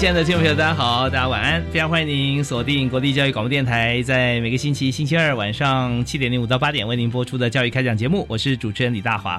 亲爱的听众朋友，大家好，大家晚安！非常欢迎您锁定国立教育广播电台，在每个星期星期二晚上七点零五到八点为您播出的教育开讲节目，我是主持人李大华。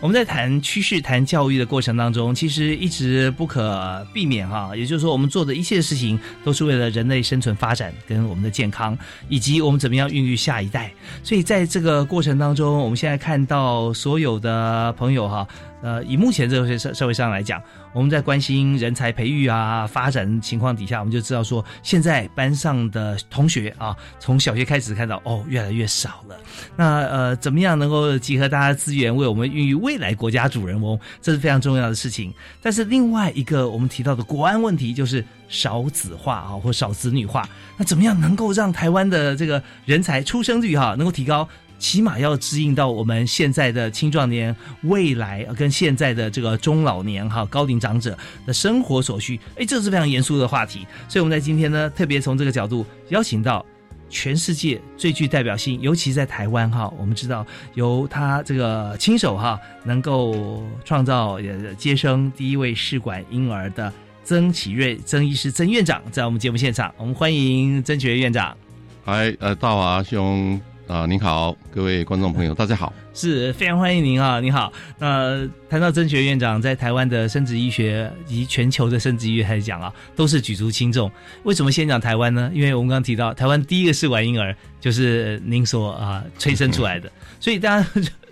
我们在谈趋势、谈教育的过程当中，其实一直不可避免哈，也就是说，我们做的一切事情都是为了人类生存发展跟我们的健康，以及我们怎么样孕育下一代。所以在这个过程当中，我们现在看到所有的朋友哈。呃，以目前这个社社会上来讲，我们在关心人才培育啊、发展情况底下，我们就知道说，现在班上的同学啊，从小学开始看到哦，越来越少了。那呃，怎么样能够集合大家资源，为我们孕育未来国家主人翁，这是非常重要的事情。但是另外一个我们提到的国安问题，就是少子化啊，或少子女化。那怎么样能够让台湾的这个人才出生率哈能够提高？起码要指引到我们现在的青壮年未来跟现在的这个中老年哈高龄长者的生活所需，哎，这是非常严肃的话题。所以我们在今天呢，特别从这个角度邀请到全世界最具代表性，尤其在台湾哈，我们知道由他这个亲手哈能够创造接生第一位试管婴儿的曾启瑞曾医师曾院长，在我们节目现场，我们欢迎曾启瑞院长。嗨，呃，大华兄。啊，您好，各位观众朋友，大家好，是非常欢迎您啊！您好，那谈到曾学院长在台湾的生殖医学以及全球的生殖医学来讲啊，都是举足轻重。为什么先讲台湾呢？因为我们刚刚提到台湾第一个试管婴儿就是您所啊催生出来的，所以大家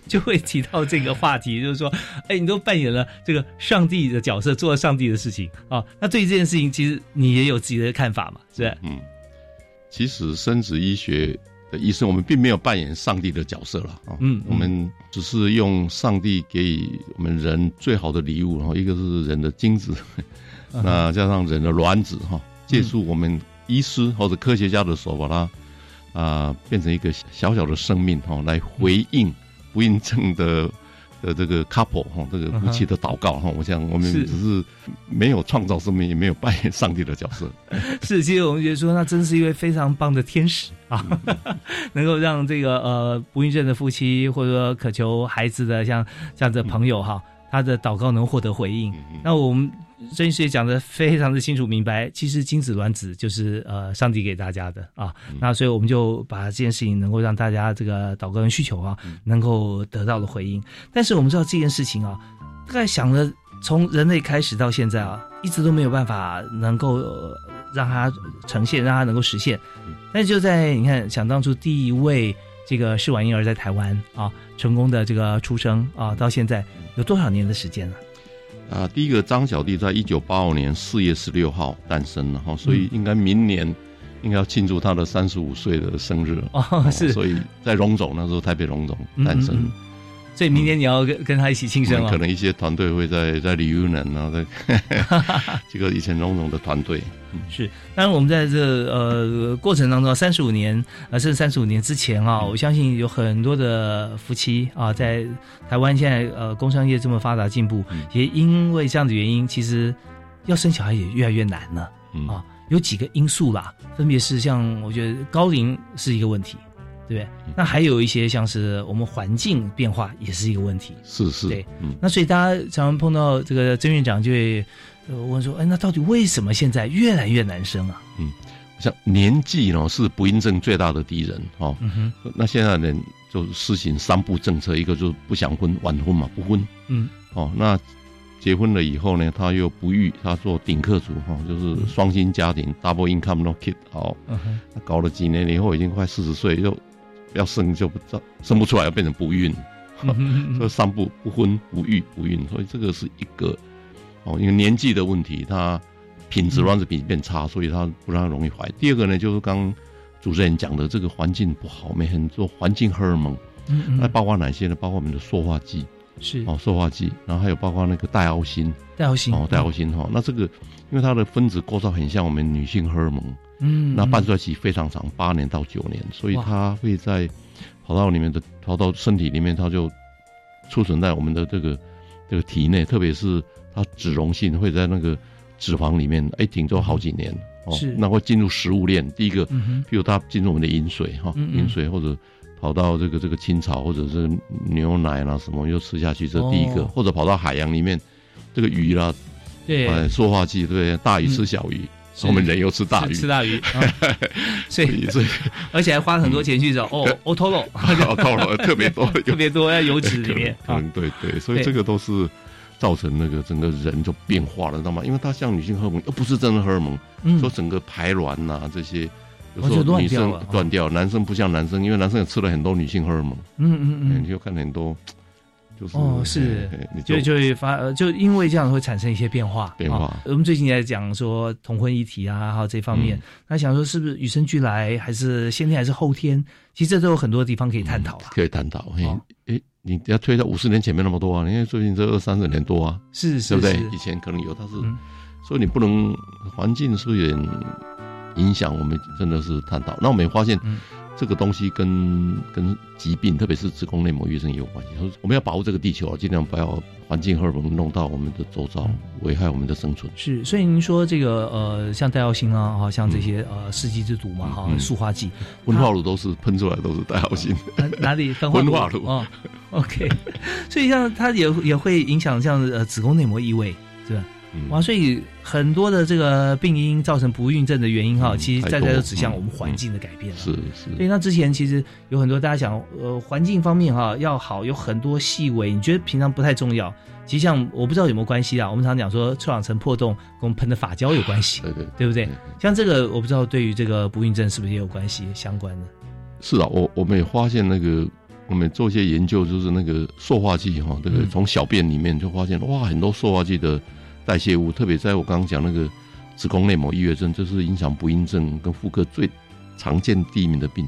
就会提到这个话题，就是说，哎，你都扮演了这个上帝的角色，做了上帝的事情啊。那对于这件事情，其实你也有自己的看法嘛？是嗯，其实生殖医学。的医生，我们并没有扮演上帝的角色了啊，嗯，我们只是用上帝给我们人最好的礼物，然后一个是人的精子，那加上人的卵子哈，借助我们医师或者科学家的手，把它啊变成一个小小的生命哈，来回应不孕症的。的这个 couple 哈，这个夫妻的祷告哈，我想我们只是没有创造生命，也没有扮演上帝的角色。是，其实我们觉得说，那真是一位非常棒的天使啊，能够让这个呃不孕症的夫妻，或者说渴求孩子的像这样的朋友哈，他的祷告能获得回应。那我们。曾医师也讲的非常的清楚明白，其实精子卵子就是呃上帝给大家的啊，那所以我们就把这件事情能够让大家这个祷告跟需求啊，能够得到了回应。但是我们知道这件事情啊，大概想了从人类开始到现在啊，一直都没有办法能够让它呈现，让它能够实现。但就在你看想当初第一位这个试管婴儿在台湾啊成功的这个出生啊，到现在有多少年的时间了？啊，第一个张小弟在一九八五年四月十六号诞生了哈，所以应该明年应该要庆祝他的三十五岁的生日哦，是，所以在荣总那时候台北荣总诞生。所以明年你要跟跟他一起庆生可能一些团队会在在李玉能啊，在 这个以前龙总的团队。是，当然我们在这呃过程当中，三十五年啊，甚至三十五年之前啊，我相信有很多的夫妻啊，在台湾现在呃工商业这么发达进步，也因为这样的原因，其实要生小孩也越来越难了啊。有几个因素啦，分别是像我觉得高龄是一个问题。对不对，那还有一些像是我们环境变化也是一个问题。是是，对，那所以大家常常碰到这个曾院长就会问说：“哎，那到底为什么现在越来越难生啊？”嗯，像年纪呢是不孕症最大的敌人哦。嗯哼，那现在人就实行三不政策，一个就是不想婚晚婚嘛，不婚。嗯，哦，那结婚了以后呢，他又不育，他做顶客族哈，就是双薪家庭，double income no kid，好，他搞了几年以后，已经快四十岁，又要生就不知生不出来，要变成不孕，所以三不不婚不育不孕，所以这个是一个哦，因为年纪的问题，他品质卵子比变差，所以他不让容易怀。第二个呢，就是刚主持人讲的这个环境不好，没很多环境荷尔蒙，那包括哪些呢？包括我们的塑化剂。是哦，塑化剂，然后还有包括那个代奥辛，代奥辛哦，代奥辛哈，那这个因为它的分子构造很像我们女性荷尔蒙，嗯，那半衰期非常长，八年到九年，所以它会在跑到里面的跑到身体里面，它就储存在我们的这个这个体内，特别是它脂溶性会在那个脂肪里面，哎，挺住好几年哦，是，那会进入食物链，第一个，嗯比如它进入我们的饮水哈，饮水或者。跑到这个这个青草或者是牛奶啦什么又吃下去，这第一个；或者跑到海洋里面，这个鱼啦，对，塑化剂对，大鱼吃小鱼，我们人又吃大鱼，吃大鱼，所以所以 而且还花很多钱去找哦哦托罗，哦托罗 特别多，特别多在油脂里面，嗯对对，所以这个都是造成那个整个人就变化了，知道吗？因为它像女性荷尔蒙又不是真的荷尔蒙，说整个排卵呐这些。有时候女生断掉，男生不像男生，因为男生也吃了很多女性荷尔蒙。嗯嗯嗯，你就看很多，就是哦是，就就会发，就因为这样会产生一些变化。变化。我们最近在讲说同婚议题啊，还有这方面，那想说是不是与生俱来，还是先天，还是后天？其实这都有很多地方可以探讨啊。可以探讨。哎哎，你要推到五十年前没那么多啊？因为最近这二三十年多啊，是是，对不对？以前可能有，但是所以你不能环境是有点。影响我们真的是探讨，那我们也发现，这个东西跟跟疾病，特别是子宫内膜异症也有关系。我们要保护这个地球，尽量不要环境荷尔蒙弄到我们的周遭，危害我们的生存。是，所以您说这个呃，像代奥辛啊，哈，像这些呃，世纪之毒嘛，哈，塑化剂、温化乳都是喷出来都是代奥辛。哪里？温化乳啊？OK，所以像它也也会影响像呃子宫内膜异位，是吧？哇，所以很多的这个病因造成不孕症的原因哈，其实在在都指向我们环境的改变了。是是。所以那之前其实有很多大家讲，呃，环境方面哈要好，有很多细微，你觉得平常不太重要。其实像我不知道有没有关系啊。我们常讲说，臭氧层破洞跟我们喷的发胶有关系，对对，对不对？像这个我不知道对于这个不孕症是不是也有关系相关的？是啊，我我们也发现那个，我们做一些研究，就是那个塑化剂哈，这个从小便里面就发现哇，很多塑化剂的。代谢物，特别在我刚刚讲那个子宫内膜异位症，这是影响不孕症跟妇科最常见第一名的病，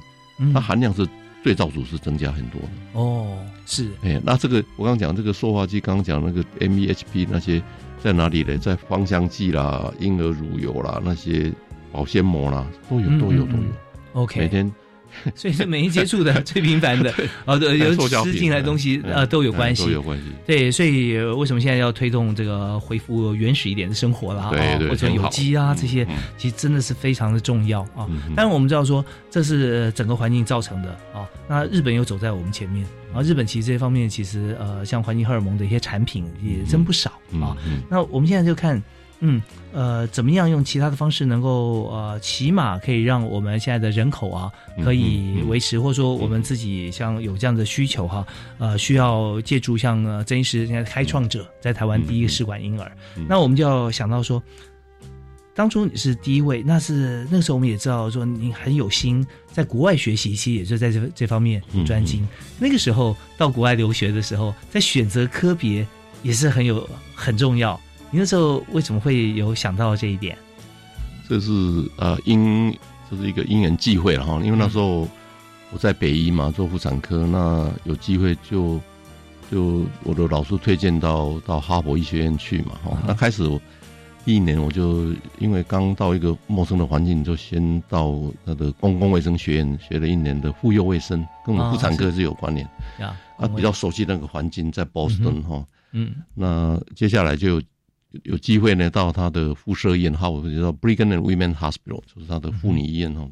它含量是对照组是增加很多的。哦，是，哎，那这个我刚刚讲这个塑化剂，刚刚讲那个 MEHP 那些在哪里呢？在芳香剂啦、婴儿乳油啦、那些保鲜膜啦，都有，都有，都有。OK，每天。所以是每一接触的 最频繁的哦，对，有吃进来的东西呃都有关系，都有关系。对，所以为什么现在要推动这个恢复原始一点的生活啦？对或者有机啊这些，其实真的是非常的重要啊。但是我们知道说这是整个环境造成的啊。那日本又走在我们前面啊。日本其实这方面其实呃，像环境荷尔蒙的一些产品也真不少啊。那我们现在就看。嗯，呃，怎么样用其他的方式能够呃，起码可以让我们现在的人口啊，可以维持，或者说我们自己像有这样的需求哈，呃，需要借助像曾医师现在开创者在台湾第一个试管婴儿，那我们就要想到说，当初你是第一位，那是那个时候我们也知道说你很有心在国外学习，其实也是在这这方面专精。那个时候到国外留学的时候，在选择科别也是很有很重要。你那时候为什么会有想到这一点？这是呃因这是一个因缘际会了哈，因为那时候我在北医嘛做妇产科，那有机会就就我的老师推荐到到哈佛医学院去嘛哈。那开始第一年我就因为刚到一个陌生的环境，就先到那个公共卫生学院学了一年的妇幼卫生，跟我们妇产科是有关联啊，比较熟悉那个环境，在波士顿哈。嗯，那接下来就。有机会呢，到他的附设医院，哈，我叫 Brigham and Women Hospital，就是他的妇女医院哈，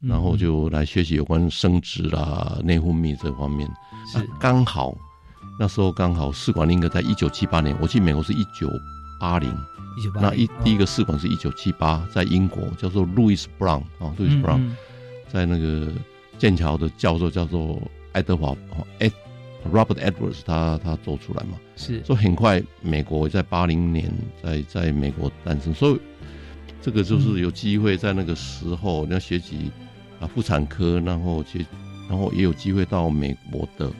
然后就来学习有关生殖啦、内分泌这方面。是。刚好那时候刚好试管婴儿在一九七八年，我去美国是一九八零，一九八那一第一个试管是一九七八，在英国叫做 Louis Brown 啊，Louis Brown，在那个剑桥的教授叫做爱德华哦，哎 Robert Edwards 他他做出来嘛，是，所以很快美国在八零年在在美国诞生，所以这个就是有机会在那个时候你要学习啊妇产科，然后去，然后也有机会到美国的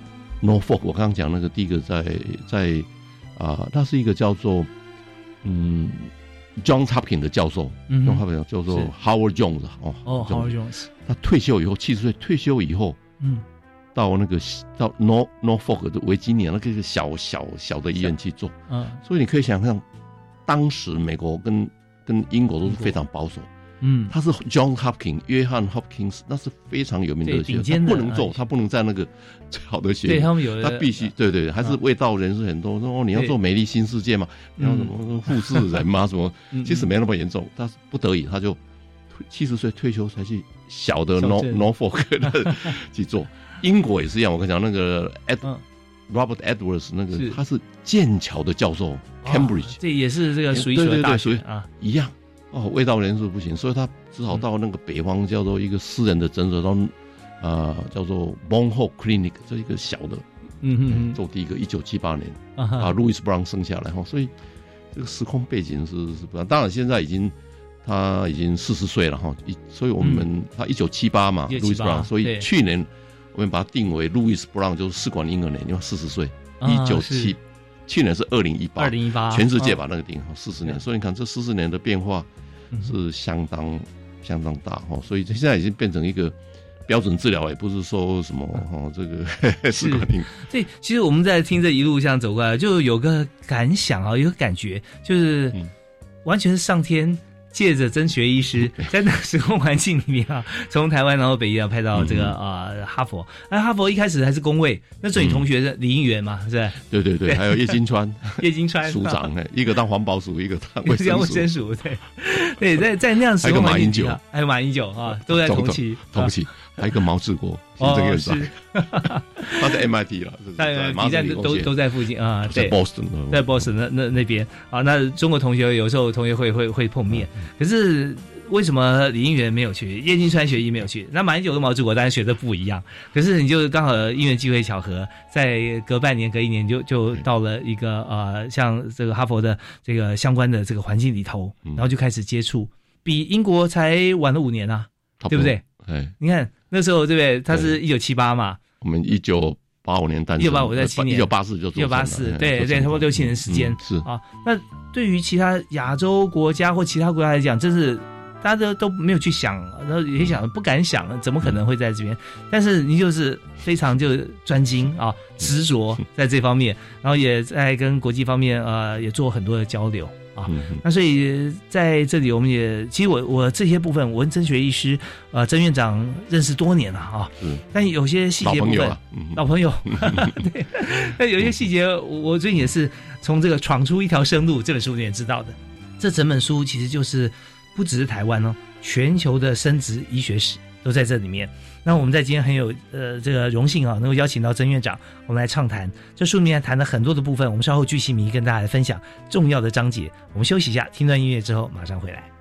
Norfolk，我刚刚讲那个第一个在在啊，他是一个叫做嗯 John Hopkins 的教授，John Hopkins 叫做 Howard Jones 哦哦 Howard Jones，他退休以后七十岁退休以后，嗯。到那个到 Nor Norfolk 的维吉尼亚那个小小小的医院去做，嗯，所以你可以想象，当时美国跟跟英国都是非常保守，嗯，他是 John Hopkins 约翰 Hopkins 那是非常有名的学校，不能做，他不能在那个 最好的学校，对他们有，他必须对对，还是未到人士很多说你要做美丽新世界嘛，你要什么复制人嘛 什么，其实没那么严重，他是不得已他就七十岁退休才去小的 Nor Norfolk 去做。英国也是一样，我跟你讲，那个 Ed Robert Edwards 那个他是剑桥的教授，Cambridge，这也是这个属于对对对，属于啊。一样。哦，味道人数不行，所以他只好到那个北方叫做一个私人的诊所，到啊叫做 Bon Ho Clinic，这一个小的，嗯嗯，做第一个一九七八年啊，Louis Brown 生下来哈，所以这个时空背景是是不，当然现在已经。他已经四十岁了哈，一所以我们他一九七八嘛，Louis Brown，所以去年我们把它定为 Louis Brown，就是试管婴儿年，因为四十岁，一九七，去年是二零一八，二零一八，全世界把那个定好四十年，所以你看这四十年的变化是相当相当大哈，所以现在已经变成一个标准治疗，也不是说什么哈这个试管婴。对，其实我们在听这一路这样走过来，就有个感想啊，有个感觉，就是完全是上天。借着曾学医师，在那个时空环境里面啊，从台湾然后北医啊派到这个啊哈佛。那哈佛一开始还是工位，那时候你同学是李应元嘛，是吧？对对对，还有叶金川，叶金川署长呢，一个当环保署，一个当卫生署，对。对，在在那样时空环境下，还有马英九啊，都在同期同期。还有一个毛志国，行政院长，他在 MIT 了，在马站都都在附近啊，在 Boston，在 Boston 那那那边。啊，那中国同学有时候同学会会会碰面，可是为什么李应元没有去，叶金川学医没有去？那马英九跟毛志国当然学的不一样，可是你就刚好因缘机会巧合，在隔半年隔一年就就到了一个呃像这个哈佛的这个相关的这个环境里头，然后就开始接触，比英国才晚了五年啊，对不对？哎，你看。那时候对不对？他是一九七八嘛，我们一九八五年诞生，一九八五在七年，一九八四就一九八四，对对，差不多六七年时间是啊。那对于其他亚洲国家或其他国家来讲，这是大家都都没有去想，然后也想不敢想，怎么可能会在这边？但是你就是非常就专精啊，执着在这方面，然后也在跟国际方面呃也做很多的交流。啊，那所以在这里，我们也其实我我这些部分，我跟曾学医师，呃，曾院长认识多年了啊。嗯。但有些细节部分，老朋友，对。但有些细节，我最近也是从这个《闯出一条生路》这本书里面知道的。这整本书其实就是不只是台湾哦，全球的生殖医学史都在这里面。那我们在今天很有呃这个荣幸啊，能够邀请到曾院长，我们来畅谈这书里面谈了很多的部分。我们稍后聚细迷跟大家来分享重要的章节。我们休息一下，听段音乐之后马上回来。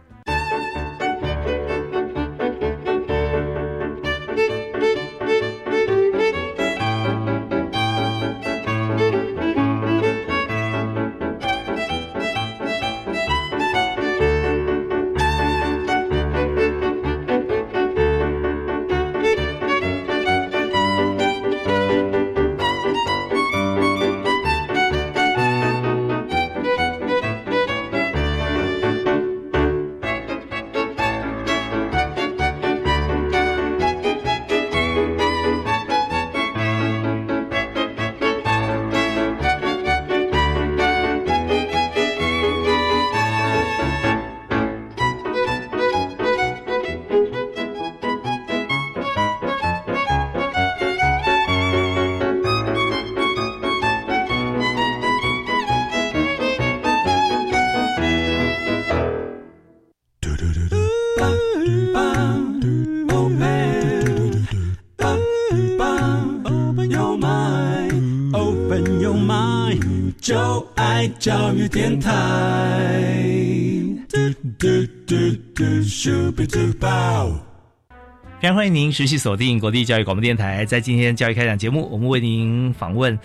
欢迎您持续锁定国立教育广播电台，在今天教育开讲节目，我们为您访问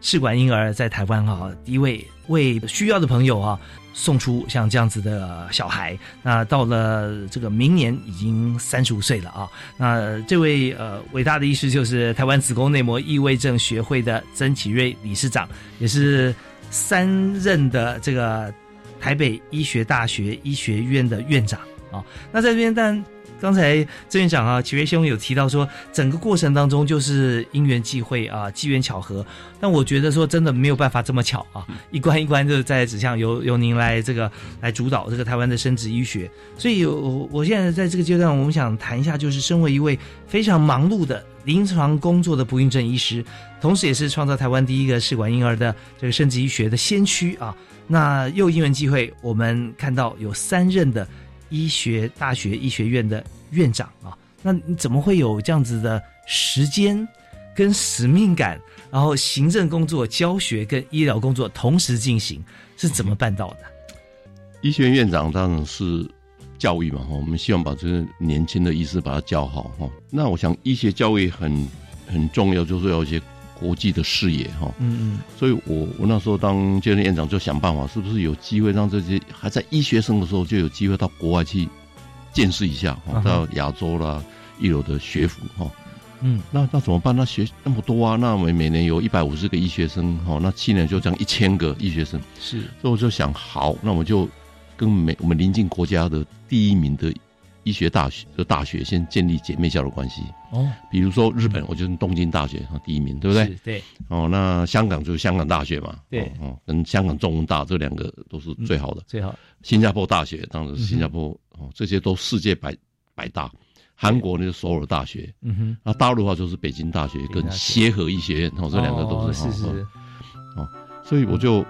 试管婴儿在台湾哈第一位为需要的朋友啊送出像这样子的小孩。那到了这个明年已经三十五岁了啊。那这位呃伟大的医师就是台湾子宫内膜异位症学会的曾启瑞理事长，也是三任的这个台北医学大学医学院的院长啊。那在这边但。刚才郑院长啊，启月兄有提到说，整个过程当中就是因缘际会啊，机缘巧合。但我觉得说，真的没有办法这么巧啊，一关一关就在指向由由您来这个来主导这个台湾的生殖医学。所以，我我现在在这个阶段，我们想谈一下，就是身为一位非常忙碌的临床工作的不孕症医师，同时也是创造台湾第一个试管婴儿的这个生殖医学的先驱啊。那又因缘际会，我们看到有三任的。医学大学医学院的院长啊，那你怎么会有这样子的时间跟使命感？然后行政工作、教学跟医疗工作同时进行，是怎么办到的？医学院院长当然是教育嘛，哈，我们希望把这个年轻的医师把他教好，哈。那我想医学教育很很重要，就是要一些。国际的视野哈，嗯嗯，所以我我那时候当健身院长就想办法，是不是有机会让这些还在医学生的时候就有机会到国外去见识一下，到亚洲啦一流的学府哈，嗯，那那怎么办？那学那么多啊，那我们每年有一百五十个医学生哈，那七年就这样一千个医学生，是，所以我就想，好，那我就跟每我们邻近国家的第一名的。医学大学的大学先建立姐妹校的关系哦，比如说日本，我就是东京大学啊第一名，对不对？对。哦，那香港就是香港大学嘛，对。哦，跟香港中文大这两个都是最好的，最好。新加坡大学当然是新加坡哦，这些都世界百百大。韩国那个首尔大学，嗯哼。那大陆的话就是北京大学跟协和医学院，哦，这两个都是是是。哦，所以我就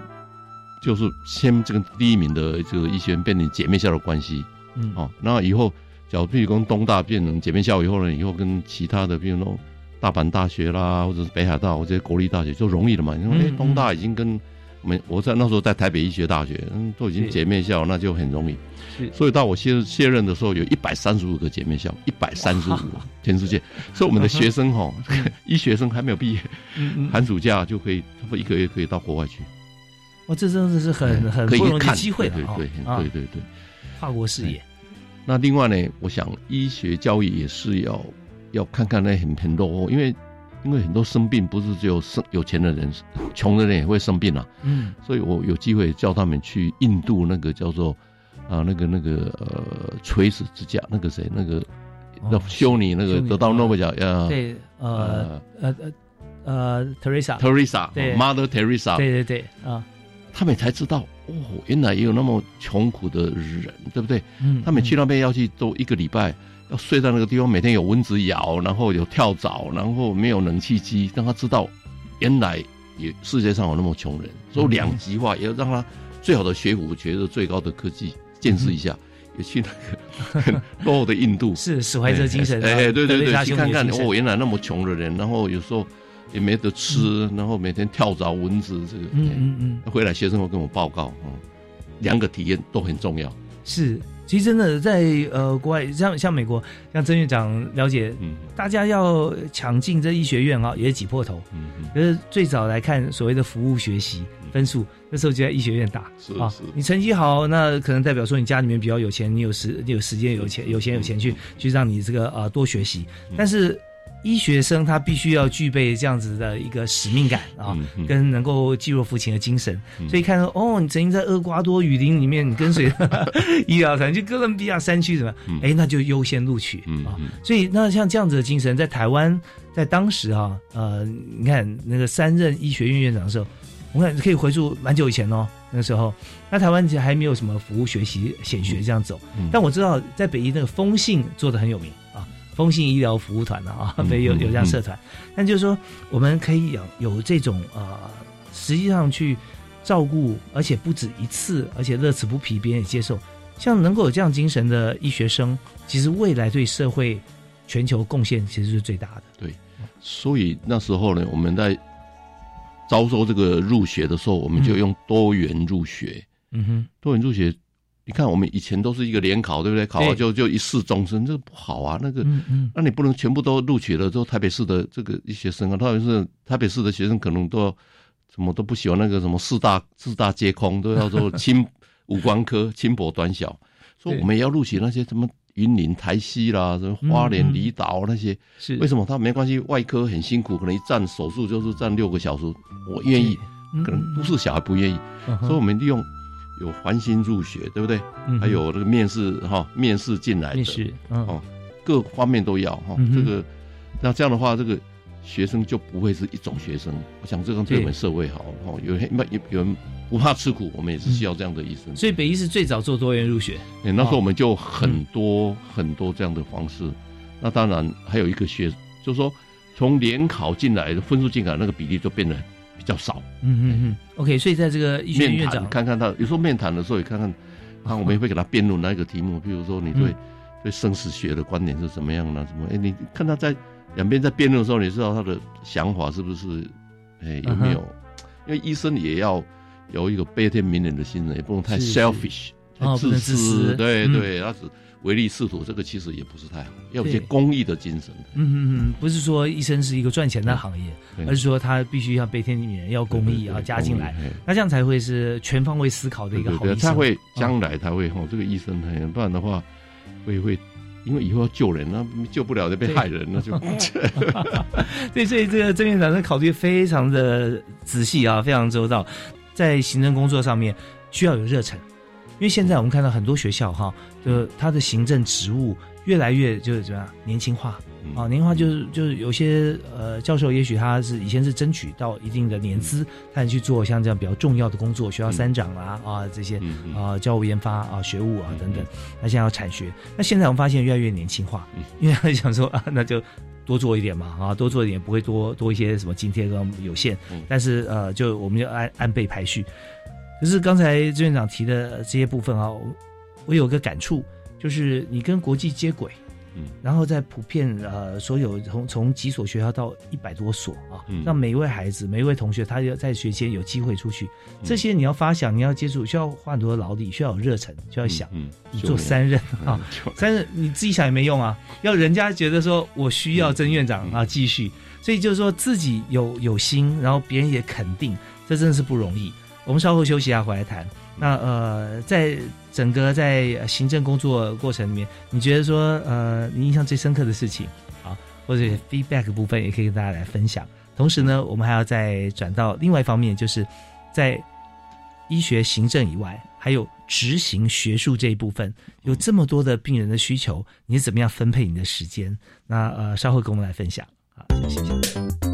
就是先这个第一名的这个医学院变成姐妹校的关系。嗯哦，那以后，假如譬如跟东大变成姐妹校以后呢，以后跟其他的，比如说大阪大学啦，或者是北海道或者国立大学就容易了嘛。因为东大已经跟我们我在那时候在台北医学大学，嗯，都已经姐妹校，那就很容易。是，所以到我卸卸任的时候，有一百三十五个姐妹校，一百三十五，全世界。所以我们的学生哈，医学生还没有毕业，寒暑假就可以，差不多一个月可以到国外去。哇，这真的是很很不容易的机会对对对对对。跨国视野，那另外呢，我想医学教育也是要要看看那很很多，因为因为很多生病不是只有生有钱的人，穷的人也会生病啊。嗯，所以我有机会叫他们去印度那个叫做啊那个那个呃垂死之家，那个谁那个要修你那个得到诺贝尔奖呀？对，呃呃呃呃，Teresa，Teresa，对，Mother Teresa，对对对啊。他们才知道哦，原来也有那么穷苦的人，对不对？嗯，他们去那边要去都一个礼拜，要睡在那个地方，每天有蚊子咬，然后有跳蚤，然后没有冷气机，让他知道原来也世界上有那么穷人。所以两极化，也要让他最好的学府，学的最高的科技，见识一下，也去那个落后的印度，是史怀哲精神，哎，对对对，去 看看哦，原来那么穷的人，然后有时候。也没得吃，然后每天跳蚤、蚊子，这个，嗯嗯嗯，回来学生会跟我报告，嗯，两个体验都很重要。是，其实真的在呃国外，像像美国，像曾院长了解，嗯，大家要抢进这医学院啊，也是挤破头。嗯嗯，就是最早来看所谓的服务学习分数，那时候就在医学院打。是啊，你成绩好，那可能代表说你家里面比较有钱，你有时你有时间有钱有钱有钱去去让你这个呃多学习，但是。医学生他必须要具备这样子的一个使命感啊，跟能够济弱扶贫的精神。所以看到哦，你曾经在厄瓜多雨林里面，你跟随 医疗团去哥伦比亚山区什么，哎，那就优先录取啊。所以那像这样子的精神，在台湾在当时啊，呃，你看那个三任医学院院长的时候，我看可以回溯蛮久以前哦。那时候，那台湾其实还没有什么服务学习显学这样走，但我知道在北医那个风信做的很有名。风信医疗服务团的啊，没有有这样社团，但就是说，我们可以有有这种呃，实际上去照顾，而且不止一次，而且乐此不疲，别人也接受，像能够有这样精神的医学生，其实未来对社会全球贡献其实是最大的。对，所以那时候呢，我们在招收这个入学的时候，我们就用多元入学。嗯哼，多元入学你看我们以前都是一个联考，对不对？考了就就一试终身，这不好啊。那个，嗯嗯，那你不能全部都录取了之后，台北市的这个一学生啊，特别是台北市的学生，可能都要什么都不喜欢那个什么四大四大皆空，都要做轻五官科轻薄短小。说我们也要录取那些什么云林台西啦，什么花莲离岛那些，是为什么？他没关系，外科很辛苦，可能一站手术就是站六个小时，我愿意。可能都是小孩不愿意，所以我们利用有环心入学，对不对？还有这个面试哈，面试进来的哦，各方面都要哈。这个那这样的话，这个学生就不会是一种学生。我想这样对我们社会好哈。有人有有人不怕吃苦，我们也是需要这样的医生。所以北医是最早做多元入学，那时候我们就很多很多这样的方式。那当然还有一个学，就是说从联考进来的分数进来那个比例就变得。比较少，嗯嗯嗯，OK，所以在这个医学院长看看他，有时候面谈的时候也看看，看我们也会给他辩论那一个题目，比如说你对对生死学的观点是怎么样的，什么？哎，你看他在两边在辩论的时候，你知道他的想法是不是？哎，有没有？因为医生也要有一个悲天悯人的心人，也不能太 selfish，太自私，对对，他是。唯利是图，这个其实也不是太好，要有些公益的精神。嗯嗯嗯，不是说医生是一个赚钱的行业，而是说他必须要悲天悯人，要公益啊加进来，那这样才会是全方位思考的一个好医生。他会将来他会吼，这个医生，不然的话会会，因为以后要救人，那救不了就被害人，那就。对，所以这个郑院长的考虑非常的仔细啊，非常周到，在行政工作上面需要有热忱。因为现在我们看到很多学校哈，就他的行政职务越来越就是怎么样年轻化。啊，年轻化就是就是有些呃教授也许他是以前是争取到一定的年资，他去做像这样比较重要的工作，学校三长啊啊这些啊教务研发啊学务啊等等，那现在要产学，那现在我们发现越来越年轻化，因为他想说啊那就多做一点嘛啊多做一点不会多多一些什么津贴跟有限，但是呃就我们就按按辈排序。可是刚才志院长提的这些部分啊，我有个感触，就是你跟国际接轨，嗯，然后在普遍呃所有从从几所学校到一百多所啊，让每一位孩子、每一位同学，他要在学前有机会出去，这些你要发想，你要接触，需要花很多的劳力，需要有热忱，就要想，你做三任啊，三任你自己想也没用啊，要人家觉得说我需要郑院长啊继续，所以就是说自己有有心，然后别人也肯定，这真的是不容易。我们稍后休息一下，回来谈。那呃，在整个在行政工作过程里面，你觉得说呃，你印象最深刻的事情啊，或者 feedback 部分，也可以跟大家来分享。同时呢，我们还要再转到另外一方面，就是在医学行政以外，还有执行学术这一部分，有这么多的病人的需求，你是怎么样分配你的时间？那呃，稍后跟我们来分享。好，谢谢。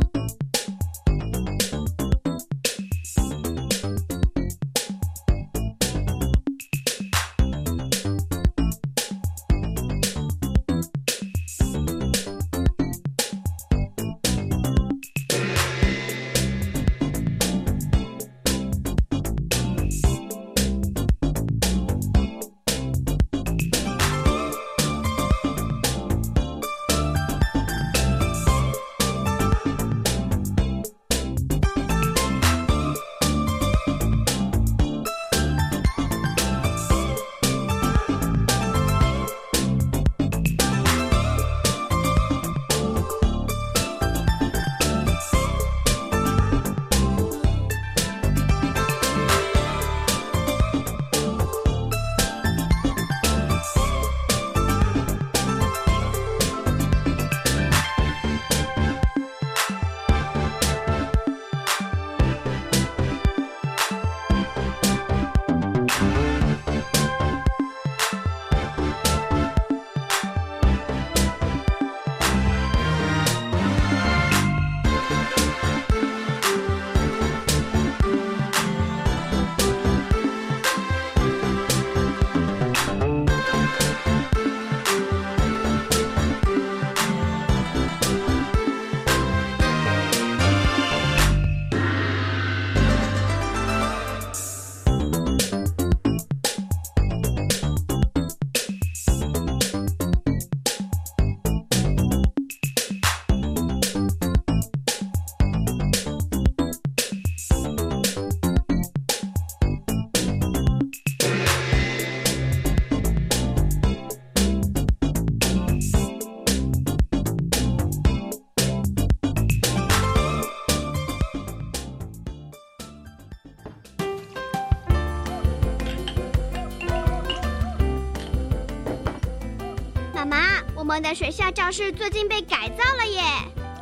们的学校教室最近被改造了耶！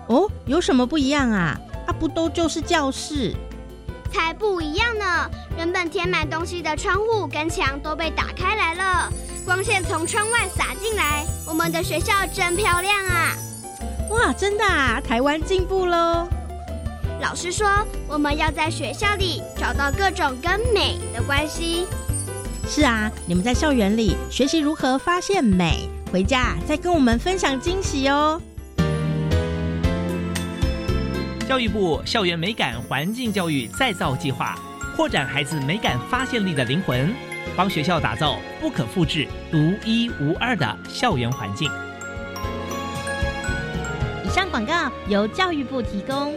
哦，有什么不一样啊？啊，不都就是教室？才不一样呢！原本填满东西的窗户跟墙都被打开来了，光线从窗外洒进来。我们的学校真漂亮啊！哇，真的啊！台湾进步喽！老师说，我们要在学校里找到各种跟美的关系。是啊，你们在校园里学习如何发现美，回家再跟我们分享惊喜哦。教育部校园美感环境教育再造计划，扩展孩子美感发现力的灵魂，帮学校打造不可复制、独一无二的校园环境。以上广告由教育部提供。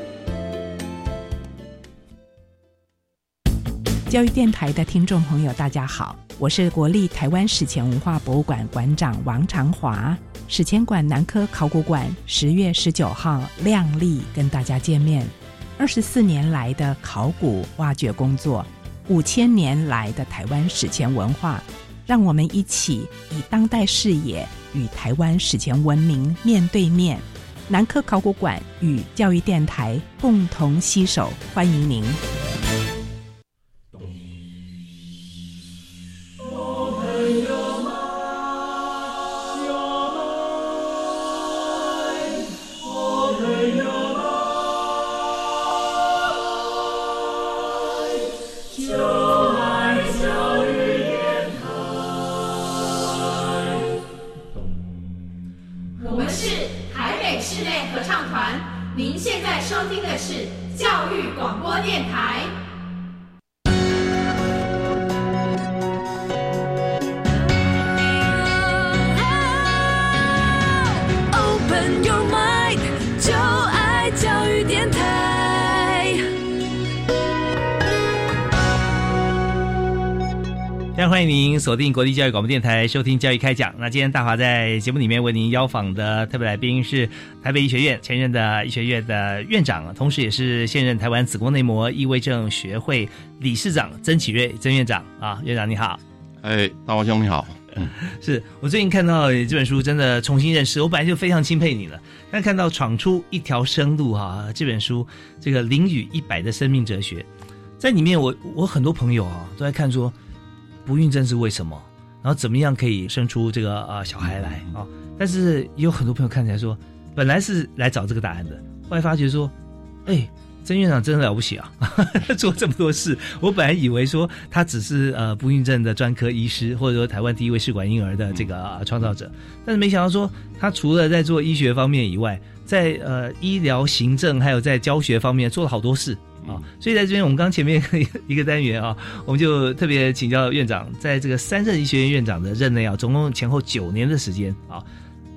教育电台的听众朋友，大家好，我是国立台湾史前文化博物馆馆长王长华。史前馆南科考古馆十月十九号亮丽跟大家见面。二十四年来的考古挖掘工作，五千年来的台湾史前文化，让我们一起以当代视野与台湾史前文明面对面。南科考古馆与教育电台共同携手，欢迎您。锁定国立教育广播电台收听教育开讲。那今天大华在节目里面为您邀访的特别来宾是台北医学院前任的医学院的院长，同时也是现任台湾子宫内膜异位症学会理事长曾启瑞曾院长啊，院长你好。哎，大华兄你好。是我最近看到这本书，真的重新认识。我本来就非常钦佩你了，但看到闯出一条生路哈这本书，这个零与一百的生命哲学，在里面我我很多朋友啊都在看说。不孕症是为什么？然后怎么样可以生出这个呃小孩来啊？但是也有很多朋友看起来说，本来是来找这个答案的，后来发觉说，哎，曾院长真的了不起啊，做这么多事。我本来以为说他只是呃不孕症的专科医师，或者说台湾第一位试管婴儿的这个创造者，但是没想到说他除了在做医学方面以外，在呃医疗行政还有在教学方面做了好多事。啊，所以在这边，我们刚前面 一个单元啊，我们就特别请教院长，在这个三任医学院院长的任内啊，总共前后九年的时间啊，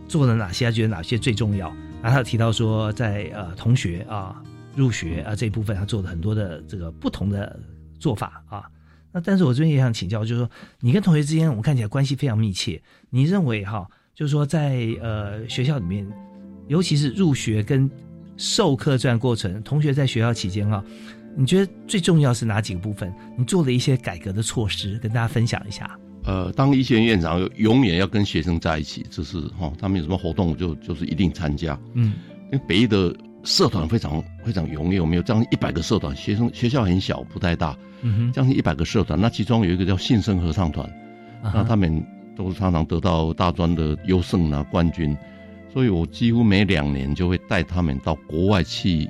做了哪些？他觉得哪些最重要？然后他提到说，在呃同学啊入学啊这一部分，他做了很多的这个不同的做法啊。那但是我这边也想请教，就是说你跟同学之间，我们看起来关系非常密切。你认为哈，就是说在呃学校里面，尤其是入学跟授课这段过程，同学在学校期间啊，你觉得最重要是哪几个部分？你做了一些改革的措施，跟大家分享一下。呃，当医学院院长，永远要跟学生在一起，这是哈，他们有什么活动就就是一定参加。嗯，因为北医的社团非常非常踊跃，我们有将近一百个社团，学生学校很小，不太大，嗯哼，将近一百个社团，那其中有一个叫信生合唱团，那他们都常常得到大专的优胜啊冠军。所以我几乎每两年就会带他们到国外去，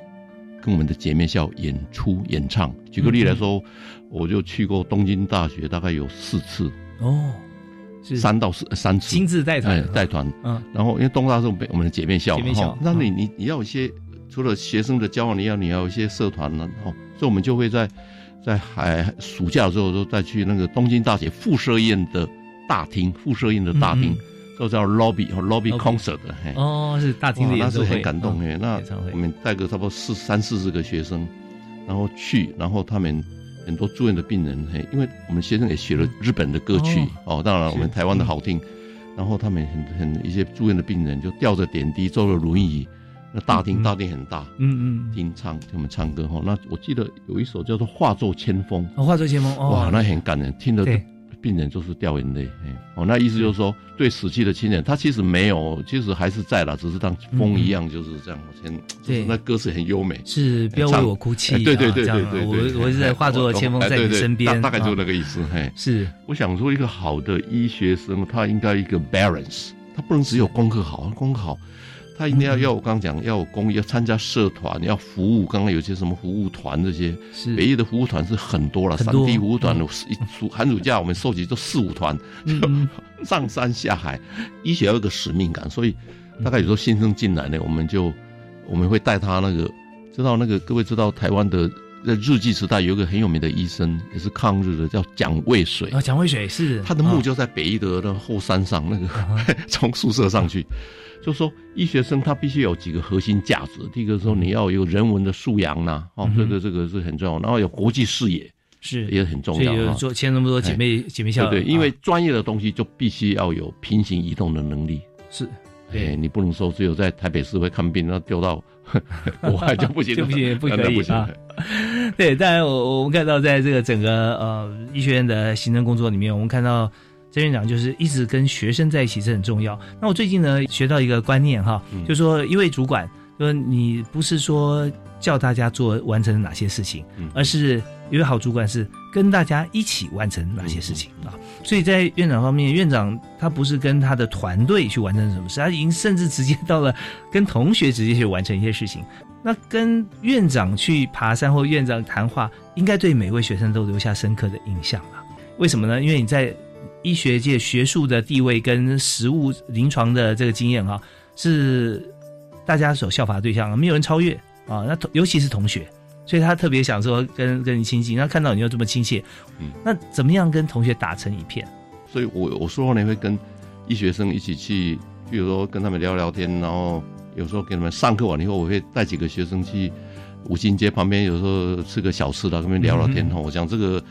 跟我们的姐妹校演出演唱。举个例来说，我就去过东京大学，大概有四次。哦，三到四三次。亲自带团。带团。嗯，然后因为东大是我们的姐妹校嘛，那你你你要有一些除了学生的交往，你要你要有一些社团呢，哦，所以我们就会在在海暑假的时候都再去那个东京大学附设院的大厅，附设院的大厅。都叫 lobby 和 lobby concert 的，哦，是大厅的那是很感动嘿。那我们带个差不多四三四十个学生，然后去，然后他们很多住院的病人，嘿，因为我们学生也写了日本的歌曲哦，当然我们台湾的好听，然后他们很很一些住院的病人就吊着点滴，坐了轮椅，那大厅大厅很大，嗯嗯，听唱听我们唱歌哈。那我记得有一首叫做《化作千锋》，化作千锋，哇，那很感人，听得病人就是掉眼泪，哦，那意思就是说，对死去的亲人，他其实没有，其实还是在了，只是当风一样，就是这样。先，对，那歌词很优美，是不要为我哭泣，对对对对对，我我是在化作千风在你身边，大概就那个意思，嘿，是。我想说，一个好的医学生，他应该一个 balance，他不能只有功课好，功课好。他一定要要我刚刚讲要有公益，要参加社团，要服务。刚刚有些什么服务团这些，北艺的服务团是很多了，三地服务团，一暑寒暑假我们收集都四五团，上山下海。医学要有个使命感，所以大概有时候新生进来呢，我们就我们会带他那个，知道那个各位知道台湾的在日记时代有一个很有名的医生，也是抗日的，叫蒋渭水啊。蒋渭水是他的墓就在北医的后山上，那个 从宿舍上去。就说医学生他必须有几个核心价值，第一个说你要有人文的素养呐，哦，这个这个是很重要，然后有国际视野是也很重要啊。做签那么多姐妹姐妹校，对，因为专业的东西就必须要有平行移动的能力。是，哎，你不能说只有在台北市会看病，那丢到国外就不行，就不行，不可以啊。对，当然我我们看到在这个整个呃医学院的行政工作里面，我们看到。曾院长就是一直跟学生在一起是很重要。那我最近呢学到一个观念哈，就说一位主管，说你不是说叫大家做完成哪些事情，而是一位好主管是跟大家一起完成哪些事情啊。所以在院长方面，院长他不是跟他的团队去完成什么事，他已经甚至直接到了跟同学直接去完成一些事情。那跟院长去爬山或院长谈话，应该对每位学生都留下深刻的印象啊。为什么呢？因为你在医学界学术的地位跟实务临床的这个经验哈，是大家所效法的对象，没有人超越啊。那尤其是同学，所以他特别想说跟跟你亲近，那看到你又这么亲切，嗯，那怎么样跟同学打成一片？所以我我说话呢会跟医学生一起去，比如说跟他们聊聊天，然后有时候给他们上课完以后，我会带几个学生去五金街旁边，有时候吃个小吃的，跟他们聊聊天哈。我想这个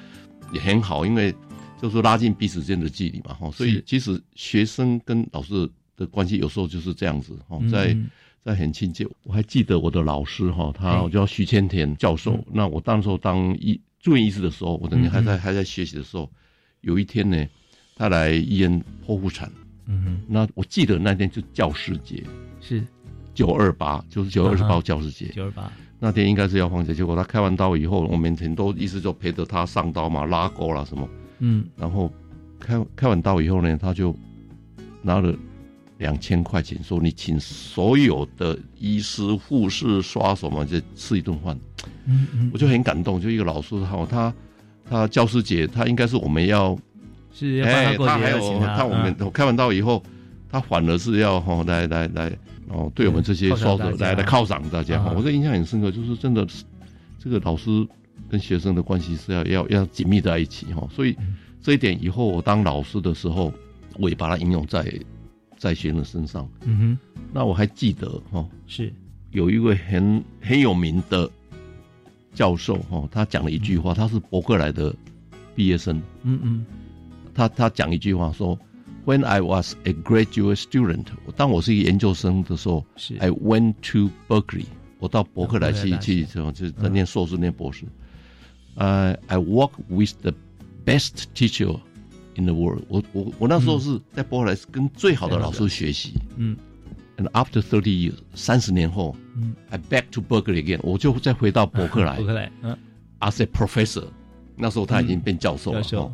也很好，因为。就是拉近彼此之间的距离嘛，哈，所以其实学生跟老师的关系有时候就是这样子，哈，在在很亲切。我还记得我的老师哈，他叫徐千田教授。那我当时候当医住院医师的时候，我等于还在还在学习的时候，有一天呢，他来医院剖腹产，嗯哼，那我记得那天就教师节，是。九二八，就是九二十八教师节，九二八。那天应该是要放假，结果他开完刀以后，我们很多医师就陪着他上刀嘛，拉钩啦什么。嗯，然后开开完刀以后呢，他就拿了两千块钱，说你请所有的医师、护士、刷手嘛，就吃一顿饭。嗯嗯，我就很感动，就一个老师哈，他他教师节，他应该是我们要是哎，他还有他我们开完刀以后，他反而是要哈来来来哦，对我们这些刷手来来犒赏大家哈。我这印象很深刻，就是真的这个老师。跟学生的关系是要要要紧密在一起哈，所以这一点以后我当老师的时候，我也把它应用在在学生身上。嗯哼，那我还记得哈，是有一位很很有名的教授哈，他讲了一句话，他是伯克莱的毕业生。嗯嗯，他他讲一句话说：“When I was a graduate student，当我是一个研究生的时候，I went to Berkeley，我到伯克莱去去之后，就是在念硕士念博士。”呃，I work with the best teacher in the world。我我我那时候是在伯克莱跟最好的老师学习。嗯，And after thirty years，三十年后，嗯，I back to Berkeley again，我就再回到伯克莱。伯克莱，嗯，as a professor，那时候他已经变教授了。教授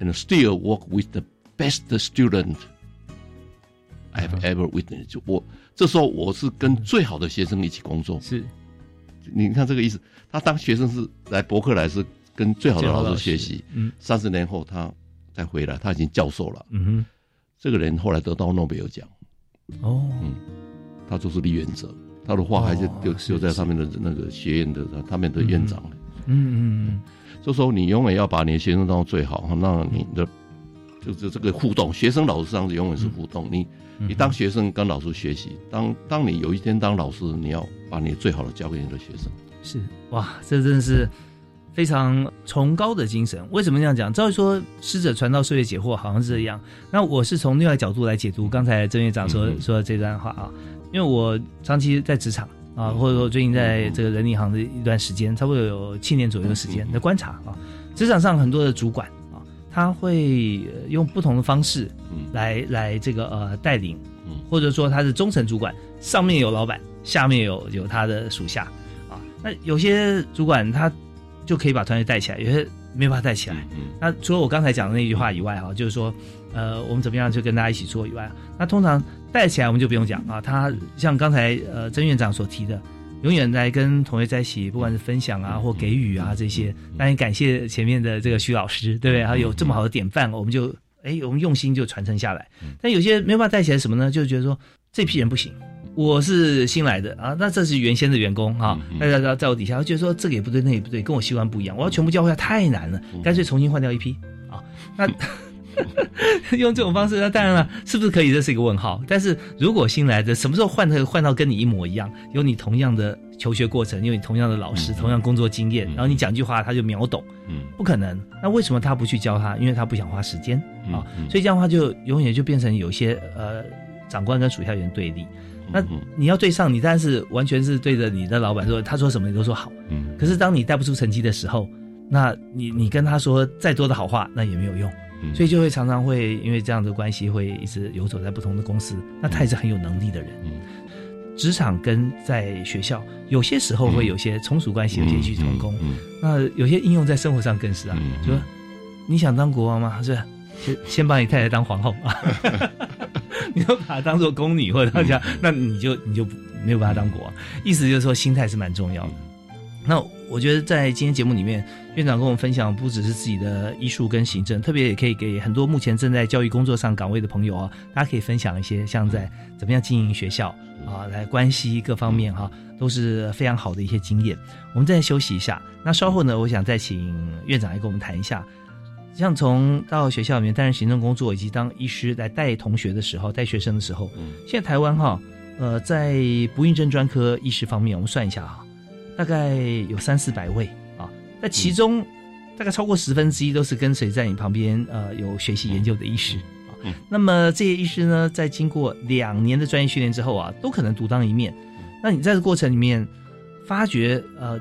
，And still work with the best student I have ever witnessed。就我这时候我是跟最好的学生一起工作。是。你看这个意思，他当学生是来伯克莱是跟最好的老师学习，嗯，三十年后他再回来，他已经教授了，嗯哼，这个人后来得到诺贝尔奖，哦，嗯，他就是李元哲，他的话还是就就在上面的那个学院的他们的院长，嗯嗯嗯，就说你永远要把你的学生当做最好，那你的就是这个互动，学生老师上是永远是互动，你。你当学生跟老师学习，当当你有一天当老师，你要把你最好的教给你的学生。是。哇，这真的是非常崇高的精神。为什么这样讲？照理说，师者传道，授业解惑，好像是这样。那我是从另外角度来解读刚才郑院长说说这段话啊，因为我长期在职场啊，或者说最近在这个人力行的一段时间，差不多有七年左右的时间的观察啊，职场上很多的主管。他会用不同的方式来来这个呃带领，或者说他是中层主管，上面有老板，下面有有他的属下啊。那有些主管他就可以把团队带起来，有些没办法带起来。那除了我刚才讲的那句话以外哈，就是说呃我们怎么样就跟大家一起做以外，那通常带起来我们就不用讲啊。他像刚才呃曾院长所提的。永远在跟同学在一起，不管是分享啊或给予啊这些，当然感谢前面的这个徐老师，对不对？他有这么好的典范，我们就哎，我们用心就传承下来。但有些没有办法带起来什么呢？就觉得说这批人不行，我是新来的啊，那这是原先的员工啊，大家在在我底下，觉得说这个也不对，那也不对，跟我习惯不一样，我要全部教会太难了，干脆重新换掉一批啊。那。用这种方式，那当然了，是不是可以？这是一个问号。但是如果新来的什么时候换的换到跟你一模一样，有你同样的求学过程，有你同样的老师，同样工作经验，然后你讲句话他就秒懂，嗯，不可能。那为什么他不去教他？因为他不想花时间啊。所以这样的话就永远就变成有些呃长官跟属下员对立。那你要对上，你当然是完全是对着你的老板说，他说什么你都说好。嗯。可是当你带不出成绩的时候，那你你跟他说再多的好话，那也没有用。所以就会常常会因为这样的关系，会一直游走在不同的公司。那他也是很有能力的人。职场跟在学校有些时候会有些从属关系，有些异曲同工。那有些应用在生活上更是啊。就你想当国王吗？是先先把你太太当皇后啊？你要把它当做宫女或者大家，那你就你就没有把它当国王。意思就是说，心态是蛮重要的。那我觉得在今天节目里面，院长跟我们分享不只是自己的医术跟行政，特别也可以给很多目前正在教育工作上岗位的朋友啊，大家可以分享一些像在怎么样经营学校啊，来关系各方面哈，都是非常好的一些经验。我们再休息一下，那稍后呢，我想再请院长来跟我们谈一下，像从到学校里面担任行政工作，以及当医师来带同学的时候、带学生的时候，现在台湾哈，呃，在不孕症专科医师方面，我们算一下哈。大概有三四百位啊，那其中大概超过十分之一都是跟随在你旁边呃有学习研究的医师啊。那么这些医师呢，在经过两年的专业训练之后啊，都可能独当一面。那你在这过程里面发觉呃，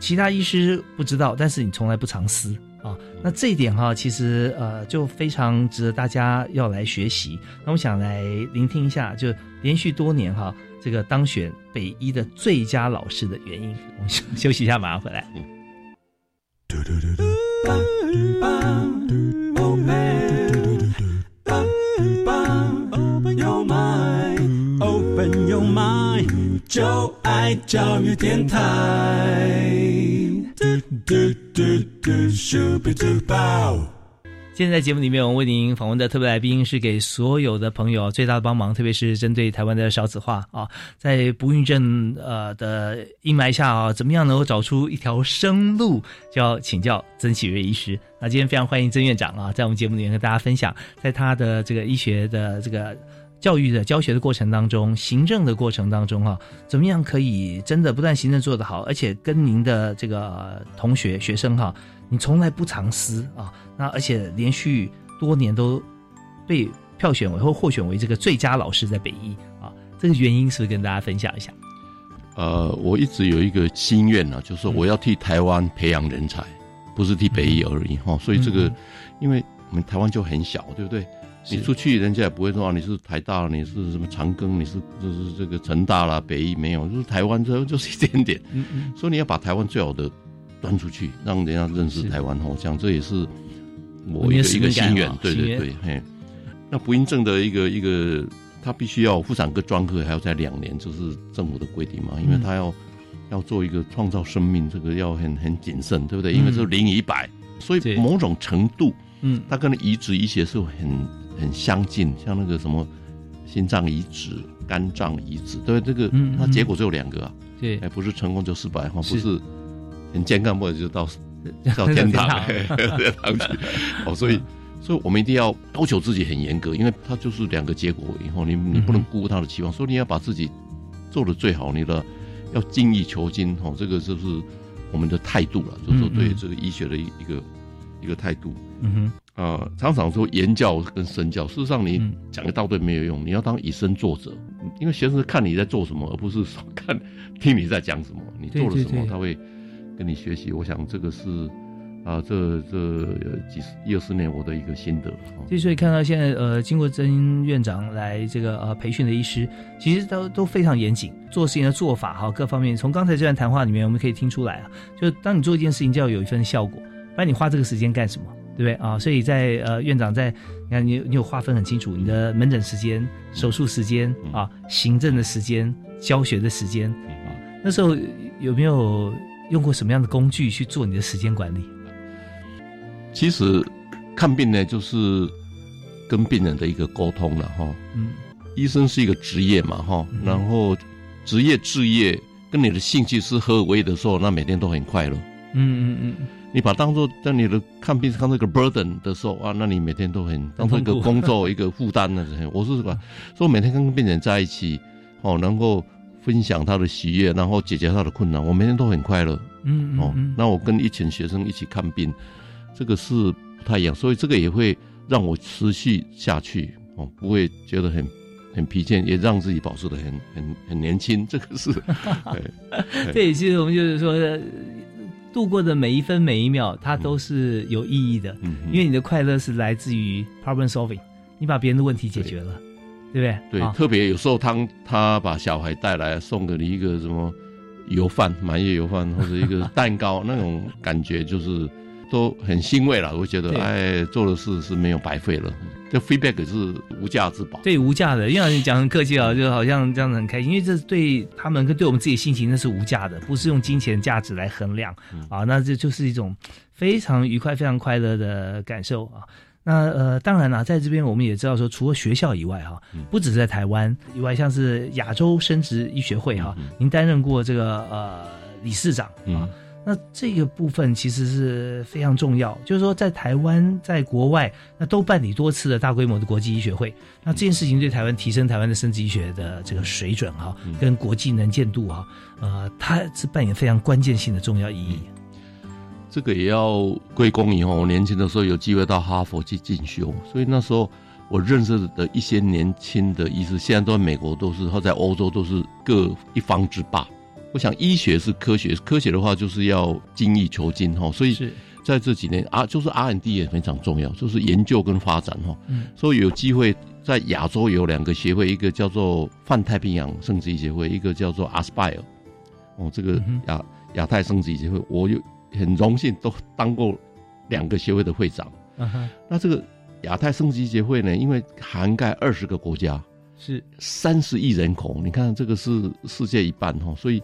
其他医师不知道，但是你从来不藏私啊。那这一点哈，其实呃就非常值得大家要来学习。那我想来聆听一下，就连续多年哈。这个当选北医的最佳老师的原因，我们休休息一下，马上回来。就爱教育电台。现在节目里面，我为您访问的特别来宾是给所有的朋友最大的帮忙，特别是针对台湾的少子化啊，在不孕症呃的阴霾下啊，怎么样能够找出一条生路，就要请教曾启瑞医师。那今天非常欢迎曾院长啊，在我们节目里面跟大家分享，在他的这个医学的这个教育的教学的过程当中，行政的过程当中啊，怎么样可以真的不但行政做得好，而且跟您的这个同学学生哈。你从来不藏私啊，那而且连续多年都被票选为或获选为这个最佳老师在北医啊，这个原因是不是跟大家分享一下？呃，我一直有一个心愿呢，就是说我要替台湾培养人才，不是替北医而已哈。所以这个，因为我们台湾就很小，对不对？你出去人家也不会说你是台大，你是什么长庚，你是就是这个成大啦，北医没有，就是台湾这就是一点点。嗯嗯。所以你要把台湾最好的。端出去，让人家认识台湾吼，像这也是我一个一个心愿，对对对，嘿。那不孕症的一个一个，他必须要妇产科专科，还要在两年，这是政府的规定嘛？因为他要要做一个创造生命，这个要很很谨慎，对不对？因为是零一百，所以某种程度，嗯，它跟移植医学是很很相近，像那个什么心脏移植、肝脏移植，对这个，那结果只有两个啊，对，哎，不是成功就失败哈，不是。很健康，或者就到 到天堂天堂。去。哦，所以所以我们一定要要求自己很严格，因为它就是两个结果以后，你你不能辜负他的期望，所以你要把自己做的最好，你的要精益求精哦，这个就是我们的态度了，就是说对这个医学的一一个一个态度。嗯哼。啊，常常说言教跟身教，事实上你讲一大堆没有用，你要当以身作则，因为学生看你在做什么，而不是说 看听你在讲什么，你做了什么他会。跟你学习，我想这个是，啊，这这几十一二十年我的一个心得。所以看到现在呃，经过曾院长来这个呃培训的医师，其实都都非常严谨，做事情的做法哈，各方面从刚才这段谈话里面我们可以听出来啊，就当你做一件事情就要有一份效果，不然你花这个时间干什么，对不对啊？所以在呃院长在你看你你有划分很清楚，你的门诊时间、手术时间啊、行政的时间、教学的时间啊，那时候有没有用过什么样的工具去做你的时间管理？其实看病呢，就是跟病人的一个沟通了哈。嗯，医生是一个职业嘛哈，然后职业置业跟你的兴趣是合为的时候，那每天都很快乐。嗯嗯嗯，你把当做在你的看病当做一个 burden 的时候啊，那你每天都很当做一个工作一个负担呢。我是吧，说每天跟病人在一起，哦，能够分享他的喜悦，然后解决他的困难，我每天都很快乐。嗯哦，那我跟一群学生一起看病。这个是不太一样，所以这个也会让我持续下去哦，不会觉得很很疲倦，也让自己保持的很很很年轻。这个是，对，其实我们就是说，度过的每一分每一秒，它都是有意义的，嗯因为你的快乐是来自于 problem solving，你把别人的问题解决了，对不对？对，特别有时候他他把小孩带来，送给你一个什么油饭，满月油饭或者一个蛋糕，那种感觉就是。都很欣慰了，我觉得哎，做的事是没有白费了。这 feedback 是无价之宝，对，无价的。因为你讲很客气啊，就好像这样子很开心，因为这对他们跟对我们自己心情那是无价的，不是用金钱价值来衡量啊。那这就是一种非常愉快、非常快乐的感受啊。那呃，当然了，在这边我们也知道说，除了学校以外哈，不只是在台湾以外，像是亚洲生殖医学会哈，您担任过这个呃理事长啊。那这个部分其实是非常重要，就是说在台湾、在国外，那都办理多次的大规模的国际医学会。那这件事情对台湾提升台湾的生殖医学的这个水准哈，跟国际能见度哈，呃，它是扮演非常关键性的重要意义。这个也要归功于我年轻的时候有机会到哈佛去进修，所以那时候我认识的一些年轻的医师，现在都在美国，都是或在欧洲，都是各一方之霸。我想医学是科学，科学的话就是要精益求精哈，所以在这几年啊，就是 R&D 也非常重要，就是研究跟发展哈。嗯，所以有机会在亚洲有两个协会，一个叫做泛太平洋生殖医协会，一个叫做 Aspire。哦，这个亚亚太生殖医协会，我有很荣幸都当过两个协会的会长。那这个亚太升级协会呢，因为涵盖二十个国家，是三十亿人口，你看这个是世界一半哈，所以。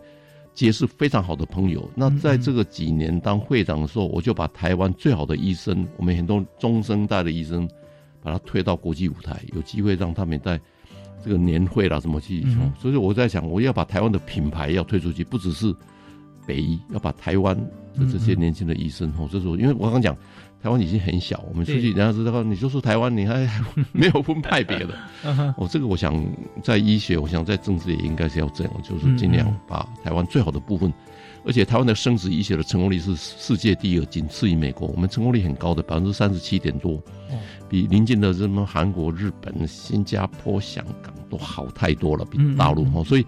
结识非常好的朋友。那在这个几年当会长的时候，我就把台湾最好的医生，我们很多中生代的医生，把他推到国际舞台，有机会让他们在这个年会啦什么去。所以我在想，我要把台湾的品牌要推出去，不只是北医，要把台湾的这些年轻的医生哦，这是我因为我刚讲。台湾已经很小，我们出去人家知道，你就说台湾，你还没有分派别的。哦，这个我想在医学，我想在政治也应该是要这样，就是尽量把台湾最好的部分，而且台湾的生殖医学的成功率是世界第二，仅次于美国。我们成功率很高的，百分之三十七点多，比邻近的什么韩国、日本、新加坡、香港都好太多了，比大陆哦。所以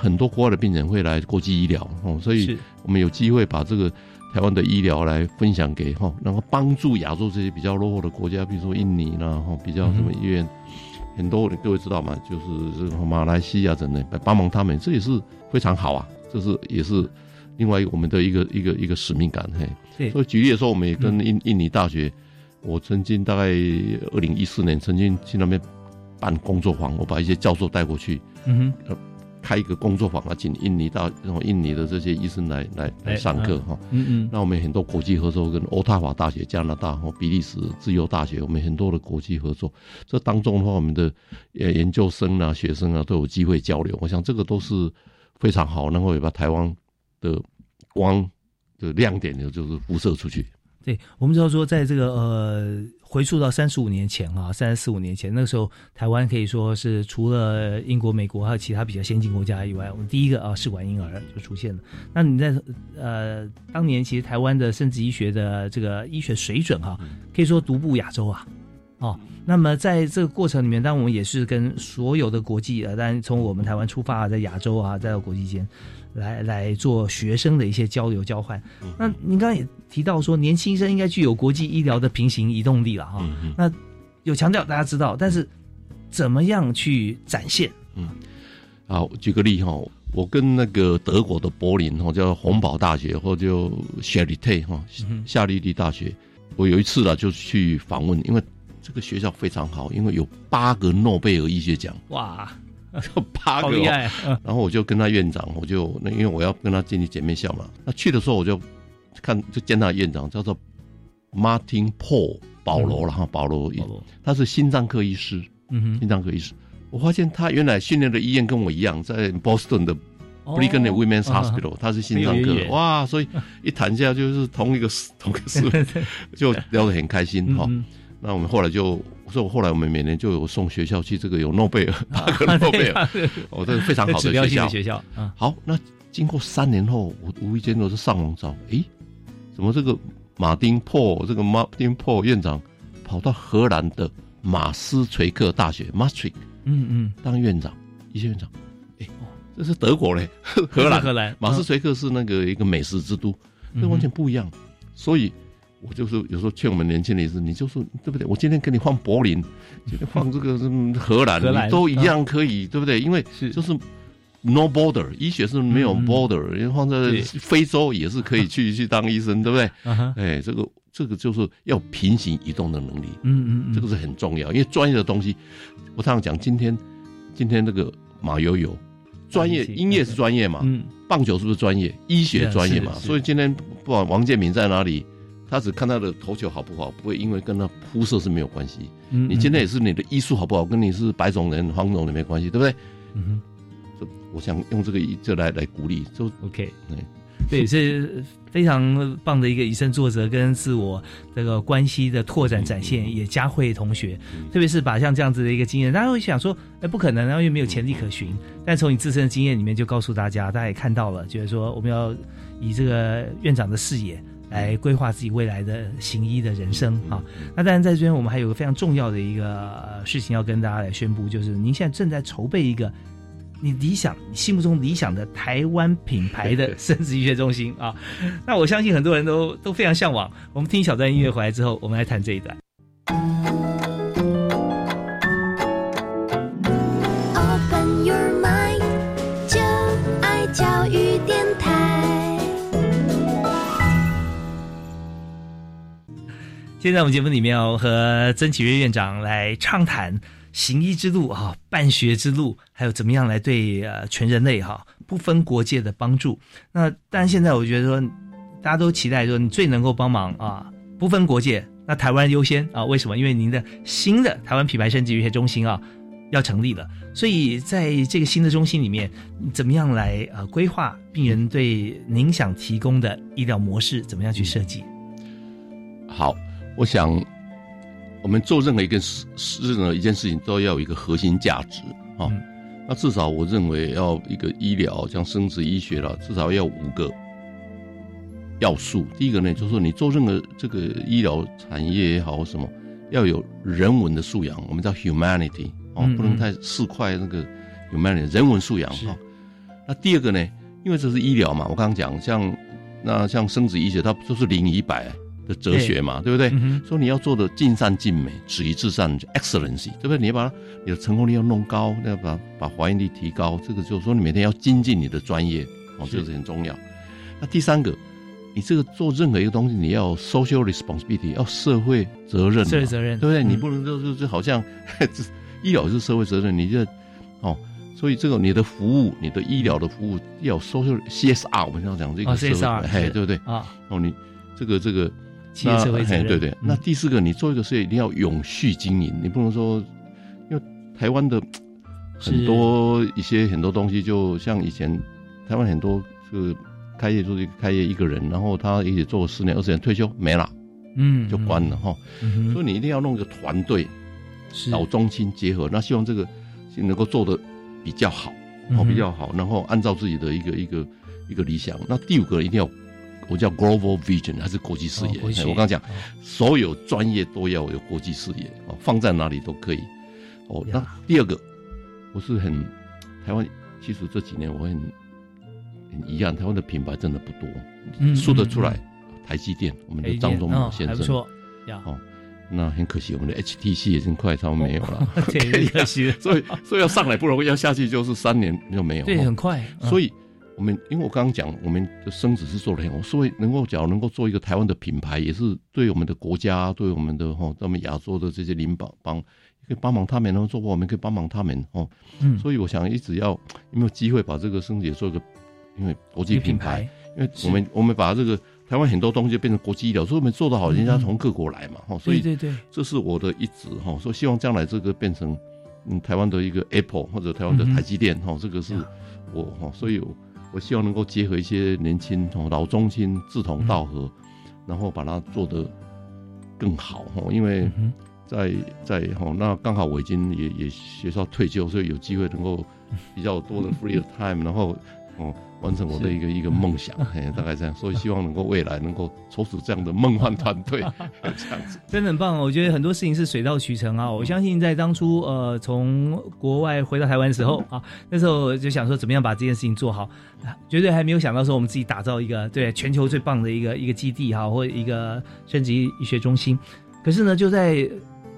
很多国外的病人会来国际医疗哦，所以我们有机会把这个。台湾的医疗来分享给哈，然后帮助亚洲这些比较落后的国家，比如说印尼啦，哈，比较什么医院，很多各位知道吗？就是这个马来西亚等等，帮忙他们，这也是非常好啊，这是也是另外一个我们的一个一个一个使命感嘿。所以举例说，我们也跟印印尼大学，我曾经大概二零一四年曾经去那边办工作坊，我把一些教授带过去。嗯哼。开一个工作坊啊，请印尼到然后印尼的这些医生来来来上课哈。嗯嗯。那我们很多国际合作，跟欧塔法大学、加拿大和比利时自由大学，我们很多的国际合作。这当中的话，我们的呃研究生啊、学生啊都有机会交流。我想这个都是非常好，能够把台湾的光的亮点呢，就是辐射出去。对，我们知道说，在这个呃。回溯到三十五年前啊，三十四五年前，那个时候台湾可以说是除了英国、美国还有其他比较先进国家以外，我们第一个啊试管婴儿就出现了。那你在呃当年，其实台湾的生殖医学的这个医学水准哈，可以说独步亚洲啊，哦，那么在这个过程里面，当然我们也是跟所有的国际啊，当然从我们台湾出发，在亚洲啊，再到国际间，来来做学生的一些交流交换。那您刚刚也提到说，年轻生应该具有国际医疗的平行移动力了哈。那有强调大家知道，但是怎么样去展现？嗯，好，举个例哈，我跟那个德国的柏林哈，叫洪堡大学或就夏利特哈，夏利利大学，我有一次呢就去访问，因为。这个学校非常好，因为有八个诺贝尔医学奖。哇，八个，然后我就跟他院长，我就那因为我要跟他进去姐妹校嘛。那去的时候我就看就见他院长叫做 Martin Paul 保罗了哈，保罗，他是心脏科医师，嗯哼，心脏科医师。我发现他原来训练的医院跟我一样，在 Boston 的 Brigham Women's Hospital，他是心脏科。哇，所以一谈下就是同一个同一个事，就聊得很开心哈。那我们后来就，所以后来我们每年就有送学校去这个有诺贝尔，八个诺贝尔，哦，这是非常好的学校。学校，好，那经过三年后，我无意间我是上网找，诶，怎么这个马丁珀这个马丁珀院长跑到荷兰的马斯垂克大学 （Maastricht） 嗯嗯。当院长，医学院长，哎，这是德国嘞，荷兰荷兰马斯垂克是那个一个美食之都，这完全不一样，所以。我就是有时候劝我们年轻人是，你就说对不对？我今天给你放柏林，今天放这个 荷兰，你都一样可以，对不对？因为就是 no border，医学是没有 border，因为放在非洲也是可以去 去当医生，对不对？哎，这个这个就是要平行移动的能力，嗯嗯嗯，这个是很重要，因为专业的东西，我常常讲，今天今天那个马友友，专业音乐是专业嘛，嗯，棒球是不是专业？医学专业嘛，所以今天不管王建民在哪里。他只看他的投球好不好，不会因为跟他肤色是没有关系。嗯，你今天也是你的医术好不好，跟你是白种人、黄种人没关系，对不对？嗯哼，我想用这个这来来鼓励，就 OK。对，对，是非常棒的一个以身作则跟自我这个关系的拓展展现，也嘉惠同学，特别是把像这样子的一个经验，大家会想说，哎，不可能，然后又没有前例可循。但从你自身的经验里面，就告诉大家，大家也看到了，就是说我们要以这个院长的视野。来规划自己未来的行医的人生啊！那当然，在这边我们还有个非常重要的一个事情要跟大家来宣布，就是您现在正在筹备一个你理想、你心目中理想的台湾品牌的 生殖医学中心啊！那我相信很多人都都非常向往。我们听小段音乐回来之后，我们来谈这一段。现在我们节目里面要和曾启瑞院长来畅谈行医之路啊，办学之路，还有怎么样来对呃全人类哈不分国界的帮助。那但现在我觉得说，大家都期待说你最能够帮忙啊，不分国界，那台湾优先啊？为什么？因为您的新的台湾品牌升级医学中心啊要成立了，所以在这个新的中心里面，怎么样来呃规划病人对您想提供的医疗模式，怎么样去设计？好。我想，我们做任何一个事，任何一件事情都要有一个核心价值啊。那至少我认为要一个医疗，像生殖医学了，至少要五个要素。第一个呢，就是说你做任何这个医疗产业也好，什么要有人文的素养，我们叫 humanity 哦，不能太市侩那个 humanity 人文素养哈。那第二个呢，因为这是医疗嘛，我刚刚讲像那像生殖医学，它就是零一百。的哲学嘛，对不对？说你要做的尽善尽美，止于至善，excellency，对不对？你要把你的成功率要弄高，要把把怀孕率提高，这个就是说你每天要精进你的专业，哦，这个是很重要。那第三个，你这个做任何一个东西，你要 social responsibility，要社会责任，社会责任，对不对？你不能就就就好像 医疗是社会责任，你就哦，所以这个你的服务，你的医疗的服务要 social CSR，我们要讲这个 CSR，嘿，对不对？啊，哦，你这个这个。那哎，对对，那第四个，你做一个事业一定要永续经营，你不能说，因为台湾的很多一些很多东西，就像以前台湾很多是开业就是开业一个人，然后他也许做十年二十年退休没了，嗯，就关了哈。所以你一定要弄一个团队，老中青结合，那希望这个能够做的比较好，哦比较好，然后按照自己的一个一个一个理想。那第五个一定要。我叫 global vision，它是国际视野。我刚讲，所有专业都要有国际视野哦，放在哪里都可以。哦，那第二个，我是很台湾，其实这几年我很很遗憾，台湾的品牌真的不多，嗯说得出来，台积电，我们的张忠谋先生，不错，哦，那很可惜，我们的 HTC 已经快超没有了，对，可惜，所以所以要上来不容易，要下去就是三年就没有，对，很快，所以。我们因为我刚刚讲，我们的生子是做的很好，所以能够讲能够做一个台湾的品牌，也是对我们的国家，对我们的哈，咱们亚洲的这些邻邦帮，可以帮忙他们，然后做过我们可以帮忙他们哦。嗯，所以我想一直要有没有机会把这个生子也做一个，因为国际品牌，因为我们我们把这个台湾很多东西变成国际医疗，所以我们做的好，人家从各国来嘛哈。所以对对，这是我的一直哈，所以希望将来这个变成嗯台湾的一个 Apple 或者台湾的台积电哈，这个是我哈，所以。我希望能够结合一些年轻、老中青志同道合，然后把它做得更好哈。因为在在哦，那刚好我已经也也学校退休，所以有机会能够比较多的 free time，然后哦。完成我的一个一个梦想，大概这样，所以希望能够未来能够抽出这样的梦幻团队，这样子真的很棒。我觉得很多事情是水到渠成啊！我相信在当初呃从国外回到台湾的时候啊，那时候就想说怎么样把这件事情做好，绝对还没有想到说我们自己打造一个对全球最棒的一个一个基地哈，或一个升级医学中心。可是呢，就在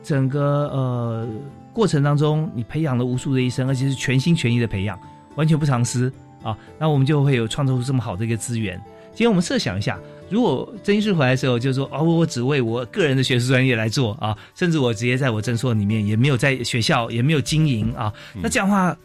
整个呃过程当中，你培养了无数的医生，而且是全心全意的培养，完全不藏私。啊，那我们就会有创造出这么好的一个资源。今天我们设想一下，如果曾医师回来的时候就说：“哦，我只为我个人的学术专业来做啊，甚至我直接在我诊所里面也没有在学校也没有经营啊。”那这样的话，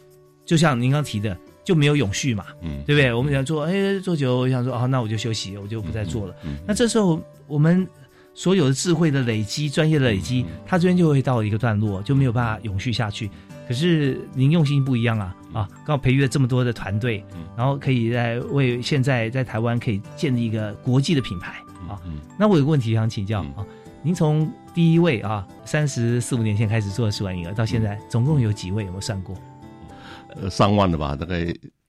就像您刚提的，就没有永续嘛，嗯，对不对？我们想做，哎，做久，我想说，哦，那我就休息，我就不再做了。那这时候我们所有的智慧的累积、专业的累积，它这边就会到一个段落，就没有办法永续下去。可是您用心不一样啊啊！刚好培育了这么多的团队，然后可以在为现在在台湾可以建立一个国际的品牌啊。那我有个问题想请教啊，您从第一位啊三十四五年前开始做试管婴儿，到现在总共有几位？有没有算过？呃，上万的吧，大概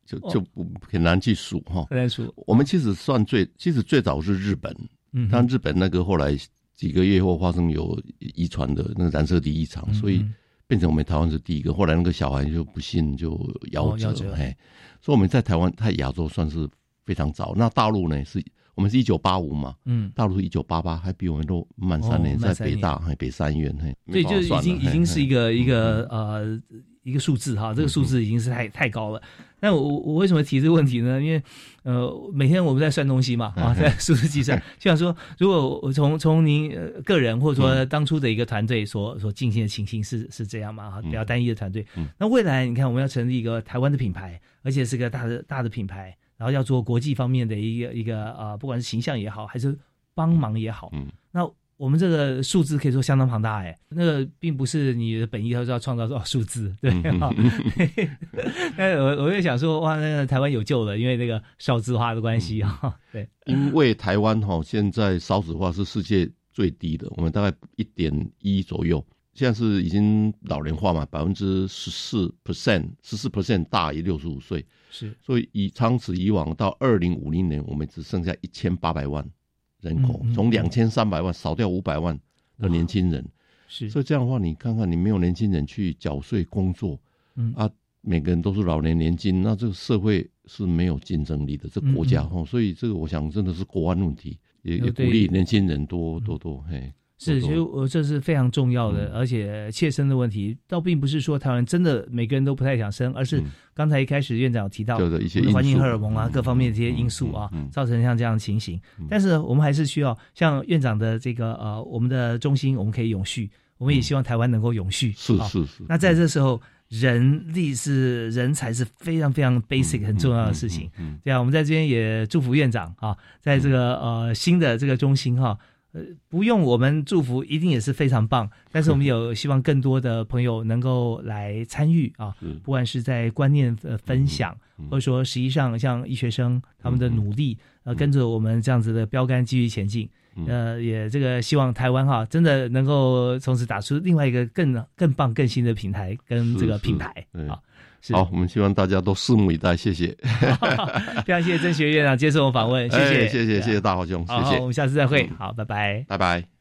就就不很难去数哈。很难数。我们其实算最，其实最早是日本，嗯，但日本那个后来几个月后发生有遗传的那个染色体异常，所以。变成我们台湾是第一个，后来那个小孩就不幸就夭折，嘿，所以我们在台湾在亚洲算是非常早。那大陆呢是，我们是一九八五嘛，嗯，大陆是一九八八，还比我们都慢三年，在北大还北三院，嘿，所以就已经已经是一个一个呃。一个数字哈，这个数字已经是太太高了。那我我为什么提这个问题呢？因为呃，每天我们在算东西嘛，啊，在数字计算，就想说，如果我从从您个人或者说当初的一个团队所所进行的情形是是这样嘛？哈，比较单一的团队。那未来你看，我们要成立一个台湾的品牌，而且是个大的大的品牌，然后要做国际方面的一个一个啊，不管是形象也好，还是帮忙也好，嗯，那。我们这个数字可以说相当庞大哎，那个并不是你的本意，他说要创造多少数字，对哈。那我我就想说，哇，那个台湾有救了，因为那个少子化的关系啊，对。因为台湾哈现在少子化是世界最低的，我们大概一点一左右，现在是已经老龄化嘛，百分之十四 percent，十四 percent 大于六十五岁，是。所以以长此以往，到二零五零年，我们只剩下一千八百万。人口从两千三百万少掉五百万的年轻人，是，所以这样的话，你看看，你没有年轻人去缴税工作，嗯。啊，每个人都是老年年金，那这个社会是没有竞争力的，这国家哈，所以这个我想真的是国安问题，也也鼓励年轻人多多多嘿。是，其实我这是非常重要的，而且切身的问题，倒并不是说台湾真的每个人都不太想生，而是刚才一开始院长提到的一些环境荷尔蒙啊，各方面这些因素啊，造成像这样的情形。但是我们还是需要像院长的这个呃，我们的中心我们可以永续，我们也希望台湾能够永续。是是是。那在这时候，人力是人才是非常非常 basic 很重要的事情。这样，我们在这边也祝福院长啊，在这个呃新的这个中心哈。呃，不用我们祝福，一定也是非常棒。但是我们有希望更多的朋友能够来参与啊，不管是在观念的分享，或者说实际上像医学生他们的努力，呃，跟着我们这样子的标杆继续前进。呃，也这个希望台湾哈，真的能够从此打出另外一个更更棒、更新的平台跟这个品牌啊。好，我们希望大家都拭目以待，谢谢。非常谢谢曾学院长接受我访问，谢谢，谢谢，谢谢大华兄，谢谢。我们下次再会，好，拜拜，拜拜。